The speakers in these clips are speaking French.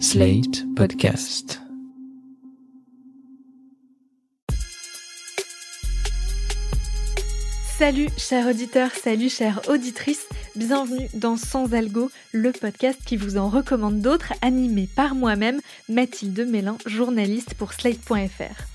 Slate Podcast. Salut chers auditeurs, salut chères auditrices, bienvenue dans Sans Algo, le podcast qui vous en recommande d'autres, animé par moi-même, Mathilde Mélin, journaliste pour Slate.fr.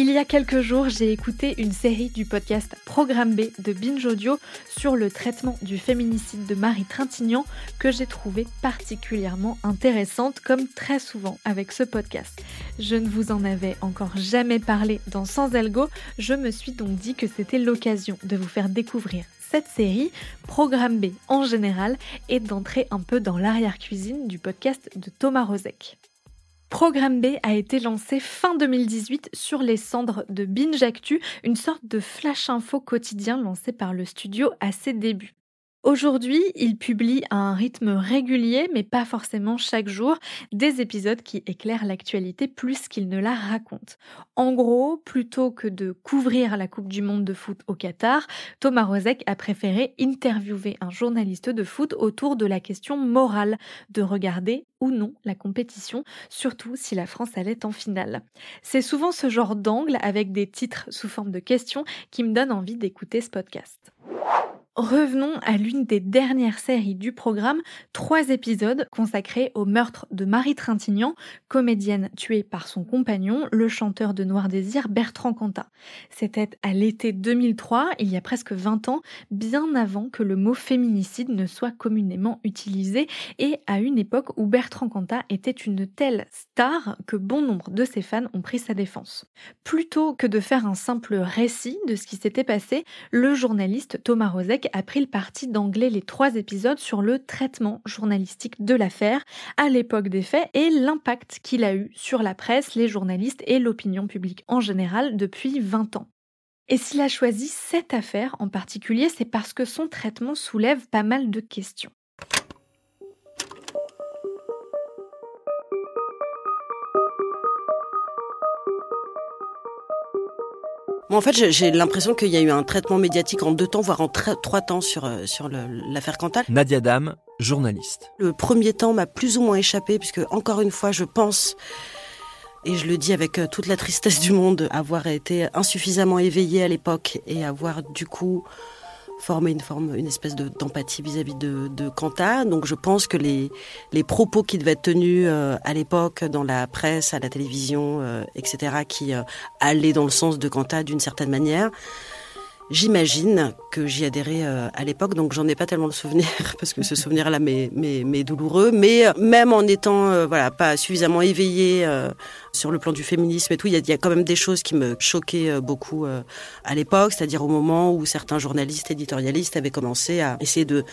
Il y a quelques jours, j'ai écouté une série du podcast Programme B de Binge Audio sur le traitement du féminicide de Marie Trintignant que j'ai trouvé particulièrement intéressante comme très souvent avec ce podcast. Je ne vous en avais encore jamais parlé dans Sans Algo, je me suis donc dit que c'était l'occasion de vous faire découvrir cette série, Programme B en général, et d'entrer un peu dans l'arrière-cuisine du podcast de Thomas Rozek. Programme B a été lancé fin 2018 sur les cendres de Binge une sorte de flash info quotidien lancé par le studio à ses débuts. Aujourd'hui, il publie à un rythme régulier, mais pas forcément chaque jour, des épisodes qui éclairent l'actualité plus qu'il ne la raconte. En gros, plutôt que de couvrir la Coupe du Monde de foot au Qatar, Thomas Rozek a préféré interviewer un journaliste de foot autour de la question morale de regarder ou non la compétition, surtout si la France allait en finale. C'est souvent ce genre d'angle avec des titres sous forme de questions qui me donne envie d'écouter ce podcast. Revenons à l'une des dernières séries du programme, trois épisodes consacrés au meurtre de Marie Trintignant, comédienne tuée par son compagnon, le chanteur de Noir Désir Bertrand Cantat. C'était à l'été 2003, il y a presque 20 ans, bien avant que le mot féminicide ne soit communément utilisé et à une époque où Bertrand Cantat était une telle star que bon nombre de ses fans ont pris sa défense. Plutôt que de faire un simple récit de ce qui s'était passé, le journaliste Thomas Rozek a pris le parti d'angler les trois épisodes sur le traitement journalistique de l'affaire à l'époque des faits et l'impact qu'il a eu sur la presse, les journalistes et l'opinion publique en général depuis 20 ans. Et s'il a choisi cette affaire en particulier, c'est parce que son traitement soulève pas mal de questions. En fait, j'ai l'impression qu'il y a eu un traitement médiatique en deux temps, voire en trois temps sur, euh, sur l'affaire Cantal. Nadia Dame, journaliste. Le premier temps m'a plus ou moins échappé, puisque encore une fois, je pense, et je le dis avec euh, toute la tristesse du monde, avoir été insuffisamment éveillée à l'époque et avoir du coup former une forme, une espèce d'empathie vis-à-vis de, de. Donc je pense que les, les propos qui devaient être tenus euh, à l'époque dans la presse, à la télévision, euh, etc., qui euh, allaient dans le sens de Quentin d'une certaine manière, J'imagine que j'y adhérais euh, à l'époque, donc j'en ai pas tellement de souvenirs parce que ce souvenir-là m'est douloureux. Mais euh, même en étant euh, voilà pas suffisamment éveillé sur le plan du féminisme et tout, il y, y, a quand même des choses qui me choquaient beaucoup à l'époque, c'est-à-dire au moment où certains journalistes éditorialistes avaient commencé à essayer de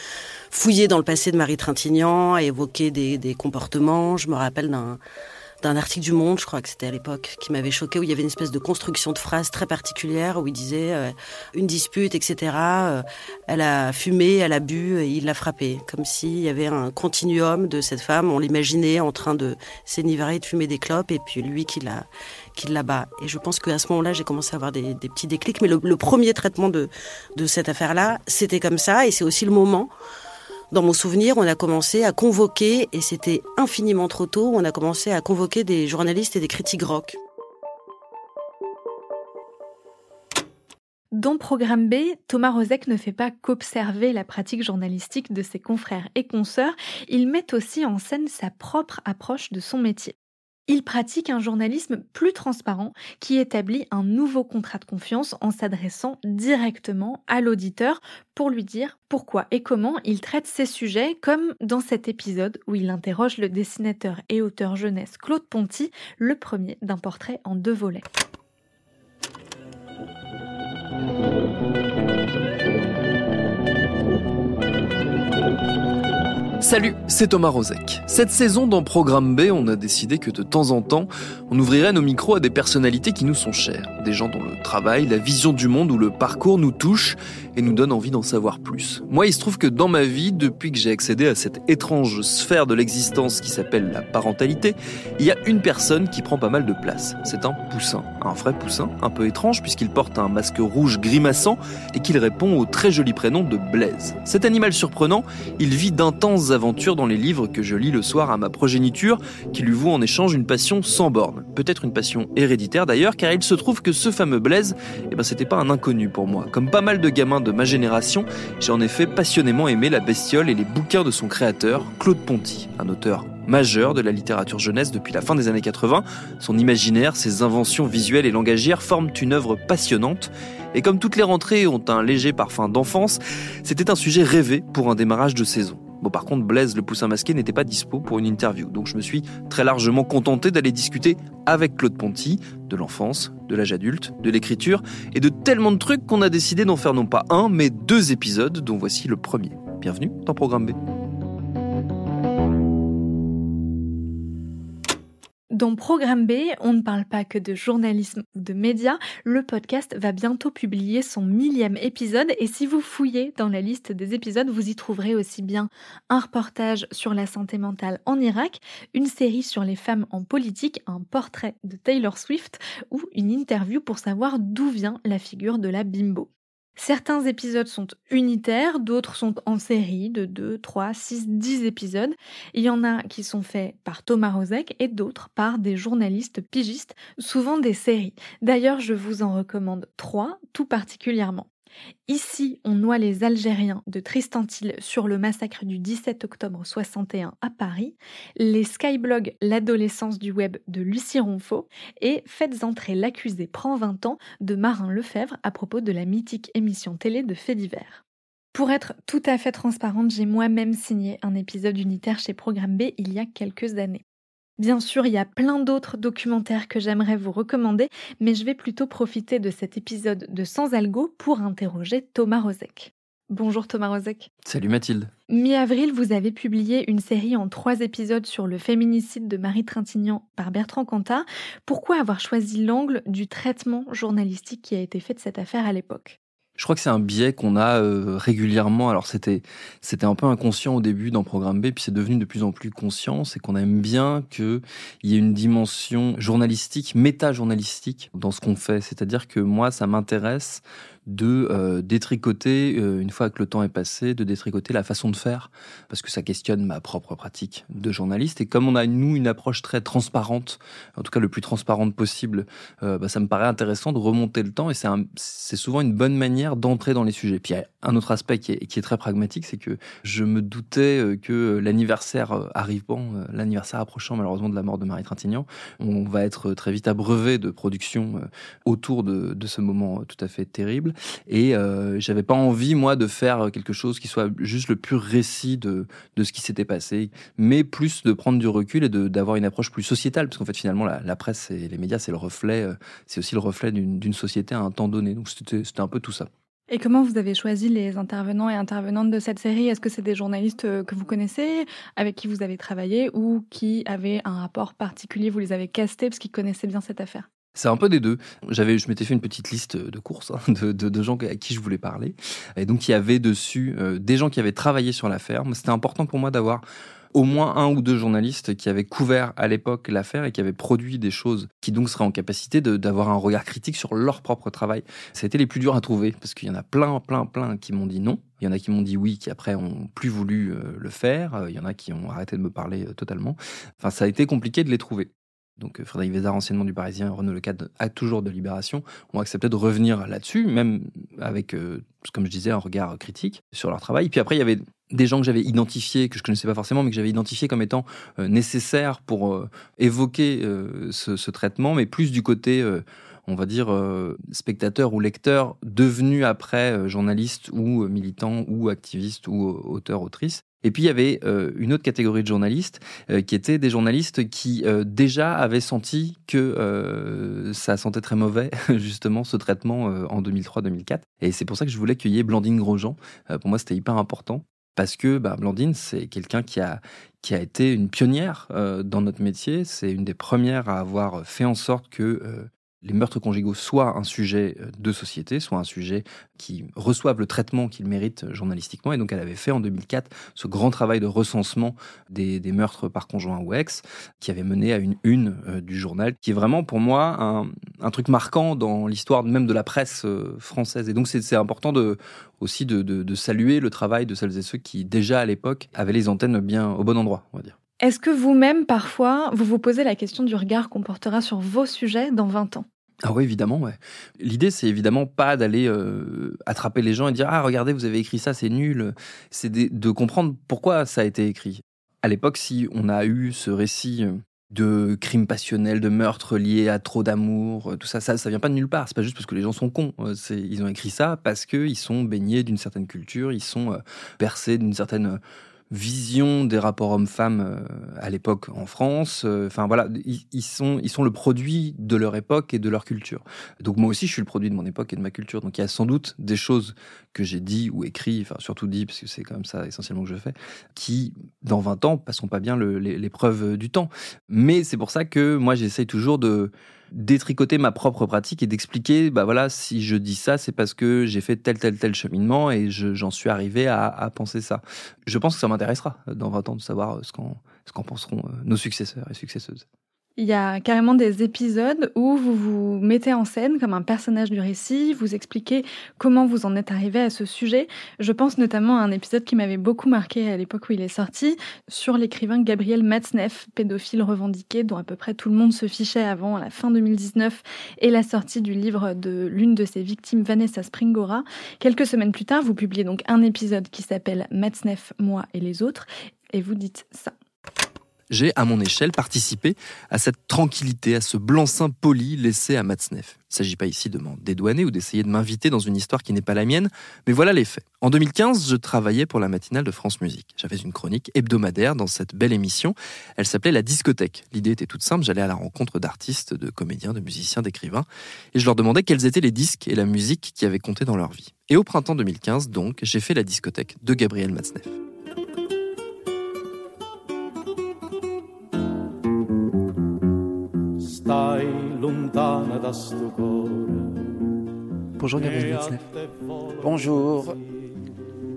fouiller dans le passé de Marie Trintignant, à évoquer des, des comportements. Je me rappelle d'un d'un article du Monde, je crois que c'était à l'époque, qui m'avait choqué, où il y avait une espèce de construction de phrase très particulière, où il disait euh, une dispute, etc. Euh, elle a fumé, elle a bu, et il l'a frappé. Comme s'il y avait un continuum de cette femme, on l'imaginait en train de s'énivrer, de fumer des clopes, et puis lui qui la, qui bat. Et je pense qu'à ce moment-là, j'ai commencé à avoir des, des, petits déclics. Mais le, le premier traitement de, de cette affaire-là, c'était comme ça, et c'est aussi le moment dans mon souvenir, on a commencé à convoquer, et c'était infiniment trop tôt, on a commencé à convoquer des journalistes et des critiques rock. Dans Programme B, Thomas Rozek ne fait pas qu'observer la pratique journalistique de ses confrères et consoeurs, il met aussi en scène sa propre approche de son métier. Il pratique un journalisme plus transparent qui établit un nouveau contrat de confiance en s'adressant directement à l'auditeur pour lui dire pourquoi et comment il traite ces sujets, comme dans cet épisode où il interroge le dessinateur et auteur jeunesse Claude Ponty, le premier d'un portrait en deux volets. Salut, c'est Thomas Rozek. Cette saison dans Programme B, on a décidé que de temps en temps, on ouvrirait nos micros à des personnalités qui nous sont chères. des gens dont le travail, la vision du monde ou le parcours nous touche et nous donne envie d'en savoir plus. Moi, il se trouve que dans ma vie, depuis que j'ai accédé à cette étrange sphère de l'existence qui s'appelle la parentalité, il y a une personne qui prend pas mal de place. C'est un poussin, un vrai poussin, un peu étrange puisqu'il porte un masque rouge grimaçant et qu'il répond au très joli prénom de Blaise. Cet animal surprenant, il vit d'intenses aventures dans les livres que je lis le soir à ma progéniture, qui lui vaut en échange une passion sans borne. Peut-être une passion héréditaire d'ailleurs, car il se trouve que ce fameux Blaise, eh ben, c'était pas un inconnu pour moi. Comme pas mal de gamins de ma génération, j'ai en effet passionnément aimé la bestiole et les bouquins de son créateur, Claude Ponty, un auteur majeur de la littérature jeunesse depuis la fin des années 80. Son imaginaire, ses inventions visuelles et langagières forment une œuvre passionnante. Et comme toutes les rentrées ont un léger parfum d'enfance, c'était un sujet rêvé pour un démarrage de saison. Par contre, Blaise le poussin masqué n'était pas dispo pour une interview, donc je me suis très largement contenté d'aller discuter avec Claude Ponty de l'enfance, de l'âge adulte, de l'écriture et de tellement de trucs qu'on a décidé d'en faire non pas un, mais deux épisodes, dont voici le premier. Bienvenue dans Programme B. Dans Programme B, on ne parle pas que de journalisme ou de médias. Le podcast va bientôt publier son millième épisode et si vous fouillez dans la liste des épisodes, vous y trouverez aussi bien un reportage sur la santé mentale en Irak, une série sur les femmes en politique, un portrait de Taylor Swift ou une interview pour savoir d'où vient la figure de la bimbo. Certains épisodes sont unitaires, d'autres sont en série de 2, 3, 6, 10 épisodes. Il y en a qui sont faits par Thomas Rozek et d'autres par des journalistes pigistes, souvent des séries. D'ailleurs, je vous en recommande trois tout particulièrement. Ici, on noie les Algériens de Tristan Till sur le massacre du 17 octobre 61 à Paris, les skyblogs L'adolescence du web de Lucie Ronfaux et Faites entrer l'accusé prend 20 ans de Marin Lefebvre à propos de la mythique émission télé de faits divers. Pour être tout à fait transparente, j'ai moi-même signé un épisode unitaire chez Programme B il y a quelques années. Bien sûr, il y a plein d'autres documentaires que j'aimerais vous recommander, mais je vais plutôt profiter de cet épisode de Sans Algo pour interroger Thomas Rozek. Bonjour Thomas Rozek. Salut Mathilde. Mi-avril, vous avez publié une série en trois épisodes sur le féminicide de Marie Trintignant par Bertrand Cantat. Pourquoi avoir choisi l'angle du traitement journalistique qui a été fait de cette affaire à l'époque? Je crois que c'est un biais qu'on a euh, régulièrement. Alors c'était c'était un peu inconscient au début dans Programme B, puis c'est devenu de plus en plus conscient. C'est qu'on aime bien qu'il y ait une dimension journalistique, méta-journalistique dans ce qu'on fait. C'est-à-dire que moi, ça m'intéresse de euh, détricoter, euh, une fois que le temps est passé, de détricoter la façon de faire, parce que ça questionne ma propre pratique de journaliste. Et comme on a, nous, une approche très transparente, en tout cas le plus transparente possible, euh, bah, ça me paraît intéressant de remonter le temps, et c'est souvent une bonne manière d'entrer dans les sujets. Puis il y a un autre aspect qui est, qui est très pragmatique, c'est que je me doutais que l'anniversaire arrivant, l'anniversaire approchant malheureusement de la mort de Marie Trintignant, on va être très vite abreuvé de production autour de, de ce moment tout à fait terrible. Et euh, j'avais pas envie, moi, de faire quelque chose qui soit juste le pur récit de, de ce qui s'était passé, mais plus de prendre du recul et d'avoir une approche plus sociétale, parce qu'en fait, finalement, la, presse et les médias, c'est le reflet, euh, c'est aussi le reflet d'une société à un temps donné. Donc c'était un peu tout ça. Et comment vous avez choisi les intervenants et intervenantes de cette série? Est-ce que c'est des journalistes euh, que vous connaissez, avec qui vous avez travaillé, ou qui avaient un rapport particulier Vous les avez castés parce qu'ils connaissaient bien cette affaire? C'est un peu des deux. J'avais, je m'étais fait une petite liste de courses hein, de, de, gens à qui je voulais parler, et donc il y avait dessus euh, des gens qui avaient travaillé sur la ferme. C'était important pour moi d'avoir au moins un ou deux journalistes qui avaient couvert à l'époque l'affaire et qui avaient produit des choses qui donc seraient en capacité d'avoir un regard critique sur leur propre travail. Ça a été les plus durs à trouver parce qu'il y en a plein, plein, plein qui m'ont dit non. Il y en a qui m'ont dit oui, qui après ont plus voulu euh, le faire. Il y en a qui ont arrêté de me parler euh, totalement. Enfin, ça a été compliqué de les trouver donc euh, Frédéric Vézard, anciennement du Parisien, Renaud Lecade, a toujours de Libération, ont accepté de revenir là-dessus, même avec, euh, comme je disais, un regard critique sur leur travail. Puis après, il y avait des gens que j'avais identifiés, que je connaissais pas forcément, mais que j'avais identifiés comme étant euh, nécessaires pour évoquer ce, traitement, mais plus du côté on va dire, spectateur ou lecteur devenu après journaliste ou militant ou activiste ou auteur, autrice. Et puis il y avait euh, une autre catégorie de journalistes euh, qui étaient des journalistes qui euh, déjà avaient senti que ça sentait très mauvais justement ce traitement en 2003-2004. Et c'est pour ça que je voulais qu'il Blandine Grosjean. pour moi c'était hyper important parce que bah, Blandine c'est quelqu'un qui a qui a été une pionnière dans notre métier. C'est une des premières à avoir fait en sorte que les meurtres conjugaux soient un sujet euh, de société, soit un sujet qui reçoive le traitement qu'il mérite journalistiquement. Et donc, elle avait fait en 2004 ce grand travail de recensement des, meurtres par conjoint ou ex, qui avait mené à une une euh, du journal, qui est vraiment pour moi un, un truc marquant dans l'histoire même de la presse euh, française. Et donc, c'est important de, aussi de, de, de saluer le travail de celles et ceux qui, déjà à l'époque, avaient les antennes bien au bon endroit, on va dire. Est-ce que vous-même, parfois, vous vous posez la question du regard qu'on portera sur vos sujets dans 20 ans? Ah oui, évidemment, ouais. L'idée, c'est évidemment pas d'aller euh, attraper les gens et dire ah regardez, vous avez écrit ça, c'est nul. C'est de, comprendre pourquoi ça a été écrit. À l'époque, si on a eu ce récit de crimes passionnels, de meurtres liés à trop d'amour, euh, tout ça, ça, ça vient pas de nulle part. C'est pas juste parce que les gens sont cons. Euh, ils ont écrit ça parce qu'ils sont baignés d'une certaine culture, ils sont percés d'une certaine vision des rapports hommes-femmes euh, à l'époque en France. Euh, enfin voilà, ils, sont, ils sont le produit de leur époque et de leur culture. Donc moi aussi, je suis le produit de mon époque et de ma culture. Donc il y a sans doute des choses que j'ai dit ou écrit, enfin surtout dit, parce que c'est quand même ça essentiellement que je fais, qui dans 20 ans passeront pas bien l'épreuve du temps. Mais c'est pour ça que moi j'essaye toujours de détricoter ma propre pratique et d'expliquer, bah voilà, si je dis ça, c'est parce que j'ai fait tel, tel, tel cheminement et j'en suis arrivé à, à, penser ça. Je pense que ça m'intéressera dans 20 ans de savoir ce qu'en ce qu'en penseront euh, nos successeurs et successeuses. Il y a carrément des épisodes où vous vous mettez en scène comme un personnage du récit, vous expliquez comment vous en êtes arrivé à ce sujet. Je pense notamment à un épisode qui m'avait beaucoup marqué à l'époque où il est sorti, sur l'écrivain Gabriel Matzneff, pédophile revendiqué, dont à peu près tout le monde se fichait avant la fin 2019 et la sortie du livre de l'une de ses victimes, Vanessa Springora. Quelques semaines plus tard, vous publiez donc un épisode qui s'appelle Matzneff, moi et les autres, et vous dites ça j'ai, à mon échelle, participé à cette tranquillité, à ce blanc-seing poli laissé à Matzneff. Il ne s'agit pas ici de m'en dédouaner ou d'essayer de m'inviter dans une histoire qui n'est pas la mienne, mais voilà les faits. En 2015, je travaillais pour la matinale de France Musique. J'avais une chronique hebdomadaire dans cette belle émission. Elle s'appelait La discothèque. L'idée était toute simple, j'allais à la rencontre d'artistes, de comédiens, de musiciens, d'écrivains, et je leur demandais quels étaient les disques et la musique qui avaient compté dans leur vie. Et au printemps 2015, donc, j'ai fait la discothèque de Gabriel Matzneff. Bonjour Gabriel. Bonjour.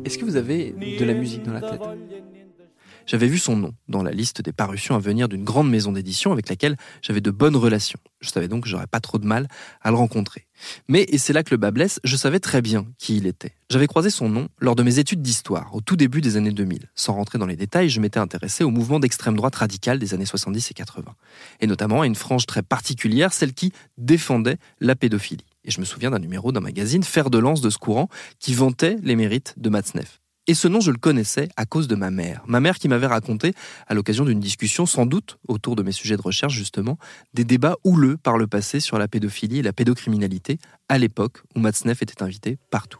Est-ce que vous avez de la musique dans la tête? J'avais vu son nom dans la liste des parutions à venir d'une grande maison d'édition avec laquelle j'avais de bonnes relations. Je savais donc que j'aurais pas trop de mal à le rencontrer. Mais, et c'est là que le bas blesse, je savais très bien qui il était. J'avais croisé son nom lors de mes études d'histoire, au tout début des années 2000. Sans rentrer dans les détails, je m'étais intéressé au mouvement d'extrême droite radicale des années 70 et 80. Et notamment à une frange très particulière, celle qui défendait la pédophilie. Et je me souviens d'un numéro d'un magazine, Fer de lance de ce courant, qui vantait les mérites de Matzneff. Et ce nom, je le connaissais à cause de ma mère. Ma mère qui m'avait raconté, à l'occasion d'une discussion, sans doute autour de mes sujets de recherche justement, des débats houleux par le passé sur la pédophilie et la pédocriminalité, à l'époque où Matzneff était invité partout.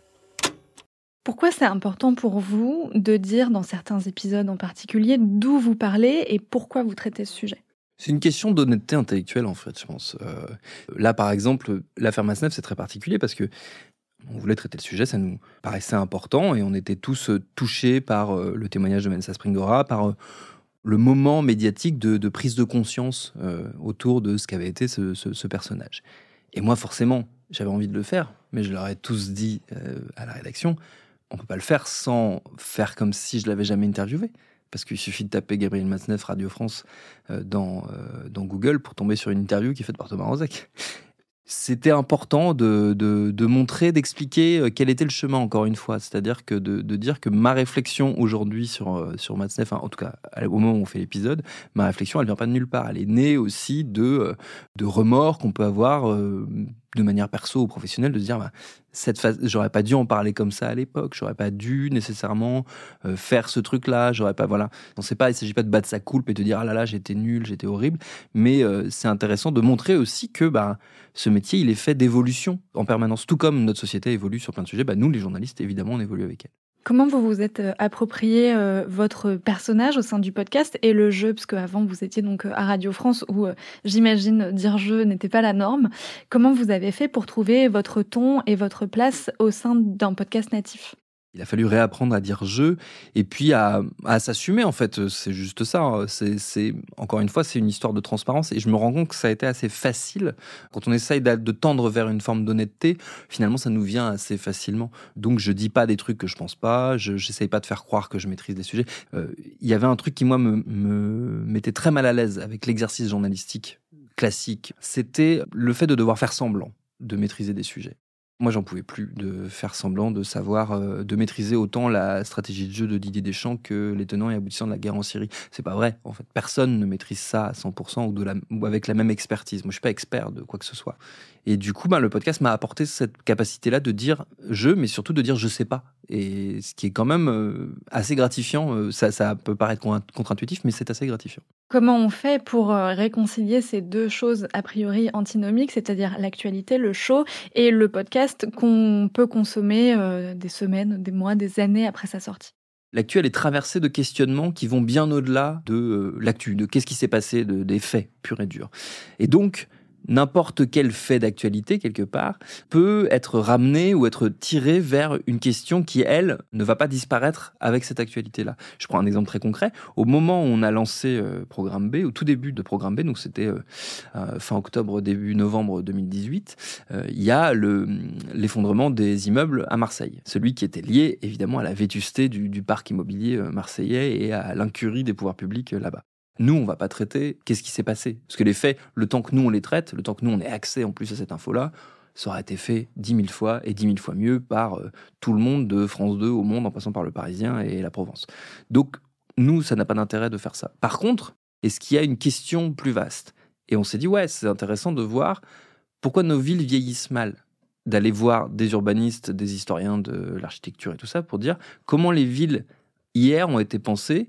Pourquoi c'est important pour vous de dire dans certains épisodes en particulier d'où vous parlez et pourquoi vous traitez ce sujet? C'est une question d'honnêteté intellectuelle en fait, je pense. Euh, là, par exemple, l'affaire Matzneff, c'est très particulier parce que on voulait traiter le sujet, ça nous paraissait important et on était tous euh, touchés par euh, le témoignage de Mensa Springora, par euh, le moment médiatique de, prise de conscience autour de ce qu'avait été ce, personnage. Et moi, forcément, j'avais envie de le faire, mais je leur ai tous dit à la rédaction, on peut pas le faire sans faire comme si je l'avais jamais interviewé. Parce qu'il suffit de taper Gabriel Matzneff Radio France dans, dans Google pour tomber sur une interview qui est faite par Thomas Rozek c'était important de, montrer, d'expliquer euh, quel était le chemin, encore une fois. C'est-à-dire que de, de, dire que ma réflexion aujourd'hui sur, euh, sur Matzneff, en tout cas au moment où on fait l'épisode, ma réflexion, elle vient pas de nulle part. Elle est née aussi de, euh, de remords qu'on peut avoir de manière perso ou professionnelle, de se dire, bah, cette phase, j'aurais pas dû en parler comme ça à l'époque, j'aurais pas dû nécessairement faire ce truc-là, j'aurais pas, voilà. On sait pas, il s'agit pas de battre sa coulpe et de dire, ah là là, j'étais nul, j'étais horrible, mais c'est intéressant de montrer aussi que, bah, ce métier, il est fait d'évolution en permanence. Tout comme notre société évolue sur plein de sujets, bah, nous, les journalistes, évidemment, on évolue avec elle. Comment vous vous êtes euh, approprié euh, votre personnage au sein du podcast et le jeu, parce qu'avant vous étiez donc euh, à Radio France où j'imagine dire jeu n'était pas la norme. Comment vous avez fait pour trouver votre ton et votre place au sein d'un podcast natif? Il a fallu réapprendre à dire je et puis à, s'assumer en fait. C'est juste ça. Hein. C'est encore une fois, c'est une histoire de transparence et je me rends compte que ça a été assez facile quand on essaye de tendre vers une forme d'honnêteté. Finalement, ça nous vient assez facilement. Donc, je dis pas des trucs que je pense pas. Je n'essaye pas de faire croire que je maîtrise des sujets. Euh, il y avait un truc qui moi me, me mettait très mal à l'aise avec l'exercice journalistique classique. C'était le fait de devoir faire semblant de maîtriser des sujets. Moi, j'en pouvais plus de faire semblant de savoir, euh, de maîtriser autant la stratégie de jeu de Didier Deschamps que les tenants et aboutissants de la guerre en Syrie. C'est pas vrai. En fait, personne ne maîtrise ça à 100% ou, ou avec la même expertise. Moi, je suis pas expert de quoi que ce soit. Et du coup, ben, le podcast m'a apporté cette capacité-là de dire je, mais surtout de dire je sais pas. Et ce qui est quand même euh, assez gratifiant. Euh, ça, ça peut paraître contre-intuitif, mais c'est assez gratifiant. Comment on fait pour réconcilier ces deux choses a priori antinomiques, c'est-à-dire l'actualité, le show, et le podcast? Qu'on peut consommer des semaines, des mois, des années après sa sortie L'actu, est traversée de questionnements qui vont bien au-delà de l'actu, de qu'est-ce qui s'est passé, de, des faits purs et durs. Et donc, n'importe quel fait d'actualité, quelque part, peut être ramené ou être tiré vers une question qui, elle, ne va pas disparaître avec cette actualité-là. Je prends un exemple très concret. Au moment où on a lancé euh, Programme B, au tout début de Programme B, donc c'était euh, euh, fin octobre, début novembre 2018, il y a l'effondrement des immeubles à Marseille. Celui qui était lié, évidemment, à la vétusté du, du parc immobilier marseillais et à l'incurie des pouvoirs publics là-bas. Nous, on va pas traiter qu'est-ce qui s'est passé. Parce que les faits, le temps que nous on les traite, le temps que nous on ait accès en plus à cette info-là, ça aurait été fait dix mille fois et dix mille fois mieux par euh, tout le monde de France 2 au monde en passant par le Parisien et la Provence. Donc, nous, ça n'a pas d'intérêt de faire ça. Par contre, est-ce qu'il y a une question plus vaste? Et on s'est dit, ouais, c'est intéressant de voir pourquoi nos villes vieillissent mal d'aller voir des urbanistes, des historiens de l'architecture et tout ça pour dire comment les villes hier ont été pensées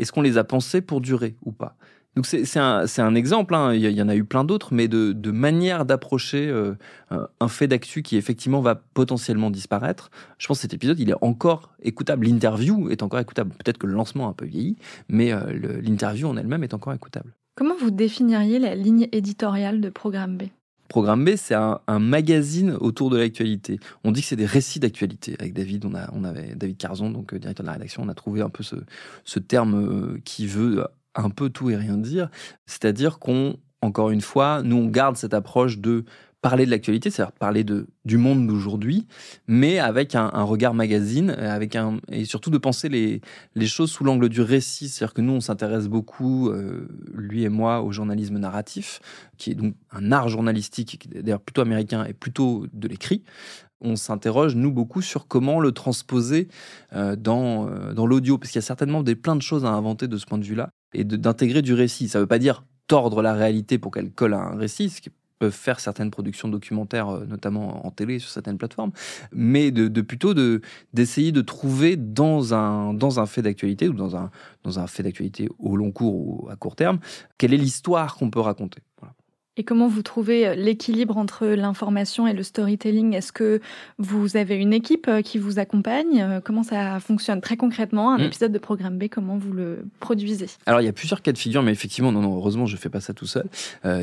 est-ce qu'on les a pensés pour durer ou pas? Donc c'est un, un, exemple, hein. il y en a eu plein d'autres, mais de, de manière d'approcher euh, un fait d'actu qui effectivement va potentiellement disparaître. Je pense que cet épisode, il est encore écoutable. L'interview est encore écoutable. Peut-être que le lancement a un peu vieilli, mais euh, l'interview en elle-même est encore écoutable. Comment vous définiriez la ligne éditoriale de Programme B? Programme B, c'est un, magazine autour de l'actualité. On dit que c'est des récits d'actualité. Avec David, on, a, avait David Carzon, donc euh, directeur de la rédaction, on a trouvé un peu ce, ce terme euh, qui veut un peu tout et rien dire. C'est-à-dire qu'on, encore une fois, nous, on garde cette approche de parler de l'actualité, c'est-à-dire parler de, du monde d'aujourd'hui, mais avec un, regard magazine, avec un, et surtout de penser les, les choses sous l'angle du récit. C'est-à-dire que nous, on s'intéresse beaucoup, euh, lui et moi, au journalisme narratif, qui est donc un art journalistique, d'ailleurs plutôt américain et plutôt de l'écrit. On s'interroge, nous, beaucoup sur comment le transposer euh, dans, euh, dans l'audio, parce qu'il y a certainement des, plein de choses à inventer de ce point de vue-là, et d'intégrer du récit. Ça ne veut pas dire tordre la réalité pour qu'elle colle à un récit, peuvent faire certaines productions documentaires, euh, notamment en télé sur certaines plateformes, mais de, plutôt de d'essayer de trouver dans un dans un fait d'actualité ou dans un dans un fait d'actualité au long cours ou à court terme, quelle est l'histoire qu'on peut raconter. Et comment vous trouvez euh, l'équilibre entre l'information et le storytelling? Est-ce que vous avez une équipe euh, qui vous accompagne? Euh, Comment ça fonctionne? Très concrètement Un mm. épisode de Programme B, comment vous le produisez? Alors, il y a plusieurs cas de figure, mais effectivement, non, non heureusement, je ne fais pas ça tout seul.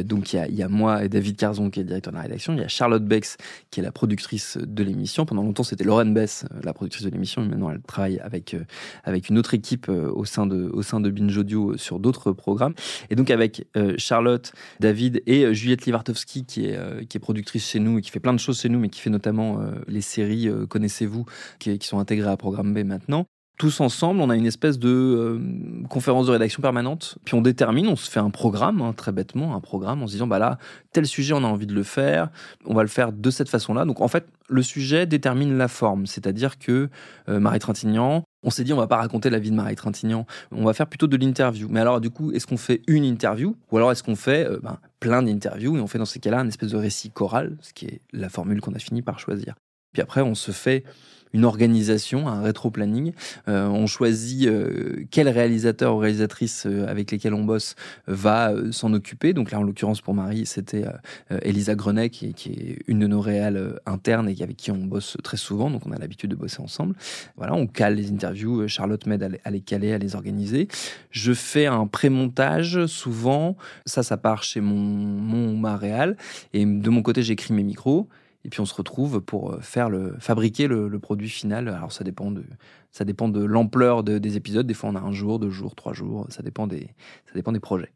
donc, il y, a, il y, a, moi et David Carzon, qui est directeur de la rédaction. Il y a Charlotte Bex, qui est la productrice de l'émission. Pendant longtemps, c'était Lauren Bess, la productrice de l'émission. Mais maintenant, elle travaille avec, avec une autre équipe au sein de, au sein de Binge Audio sur d'autres programmes. Et donc, avec Charlotte, David et Juliette Livartowski, qui est, euh, qui est productrice chez nous et qui fait plein de choses chez nous, mais qui fait notamment euh, les séries euh, Connaissez-vous, qui, sont intégrées à Programme B maintenant tous ensemble, on a une espèce de conférence de rédaction permanente, puis on détermine, on se fait un programme, hein, très bêtement, un programme en se disant, bah là, tel sujet, on a envie de le faire, on va le faire de cette façon-là. Donc en fait, le sujet détermine la forme, c'est-à-dire que Marie Trintignant, on s'est dit on va pas raconter la vie de Marie Trintignant, on va faire plutôt de l'interview. Mais alors du coup, est-ce qu'on fait une interview ou alors est-ce qu'on fait euh, ben, plein d'interviews et on fait dans ces cas-là un espèce de récit choral, ce qui est la formule qu'on a fini par choisir. Puis après, on se fait une organisation, un rétro-planning. Euh, on choisit euh, quel réalisateur ou réalisatrice euh, avec lesquels on bosse va s'en occuper. Donc là, en l'occurrence, pour Marie, c'était Elisa Grenet, qui, est une de nos réales internes et avec qui on bosse très souvent. Donc on a l'habitude de bosser ensemble. Voilà, on cale les interviews. Charlotte m'aide à les caler, à les organiser. Je fais un pré-montage souvent. Ça, ça part chez mon, mon ma réal. Et de mon côté, j'écris mes micros. Et puis on se retrouve pour euh, faire le, fabriquer le, produit final. Alors ça dépend de, ça dépend de l'ampleur des épisodes. Des fois on a un jour, deux jours, trois jours. Ça dépend des, ça dépend des projets.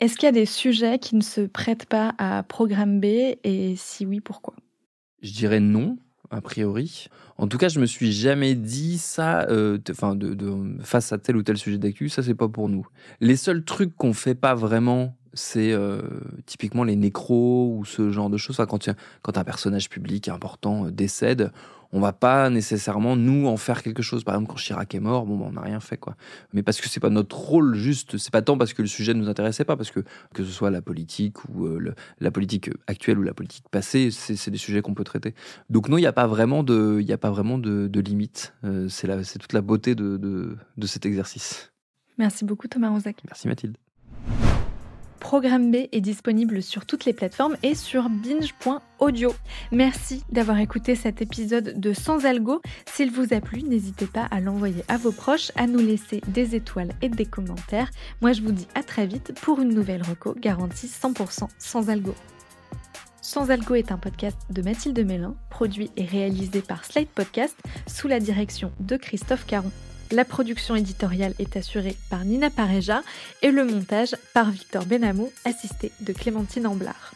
Est-ce qu'il y a des sujets qui ne se prêtent pas à Programme B? Et si oui, pourquoi? Je dirais non a priori. En tout cas, je me suis jamais dit ça, euh, enfin, de, face à tel ou tel sujet d'actu, ça c'est pas pour nous. Les seuls trucs qu'on fait pas vraiment c'est euh, typiquement les nécros ou ce genre de choses. quand, quand un personnage public important euh, décède, on va pas nécessairement nous en faire quelque chose. Par exemple, quand Chirac est mort, bon, bah, on n'a rien fait, quoi. Mais parce que c'est pas notre rôle, juste. C'est pas tant parce que le sujet ne nous intéressait pas, parce que que ce soit la politique ou euh, la politique actuelle ou la politique passée, c'est des sujets qu'on peut traiter. Donc non, il n'y a pas vraiment de, il y a pas vraiment de, de limite. c'est c'est toute la beauté de, de, de cet exercice. Merci beaucoup Thomas Rozak. Merci Mathilde. Programme B est disponible sur toutes les plateformes et sur binge.audio. Merci d'avoir écouté cet épisode de Sans Algo. S'il vous a plu, n'hésitez pas à l'envoyer à vos proches, à nous laisser des étoiles et des commentaires. Moi, je vous dis à très vite pour une nouvelle reco garantie 100% sans algo. Sans Algo est un podcast de Mathilde Mélin, produit et réalisé par Slide Podcast sous la direction de Christophe Caron. La production éditoriale est assurée par Nina Pareja et le montage par Victor Benamou, assisté de Clémentine Amblard.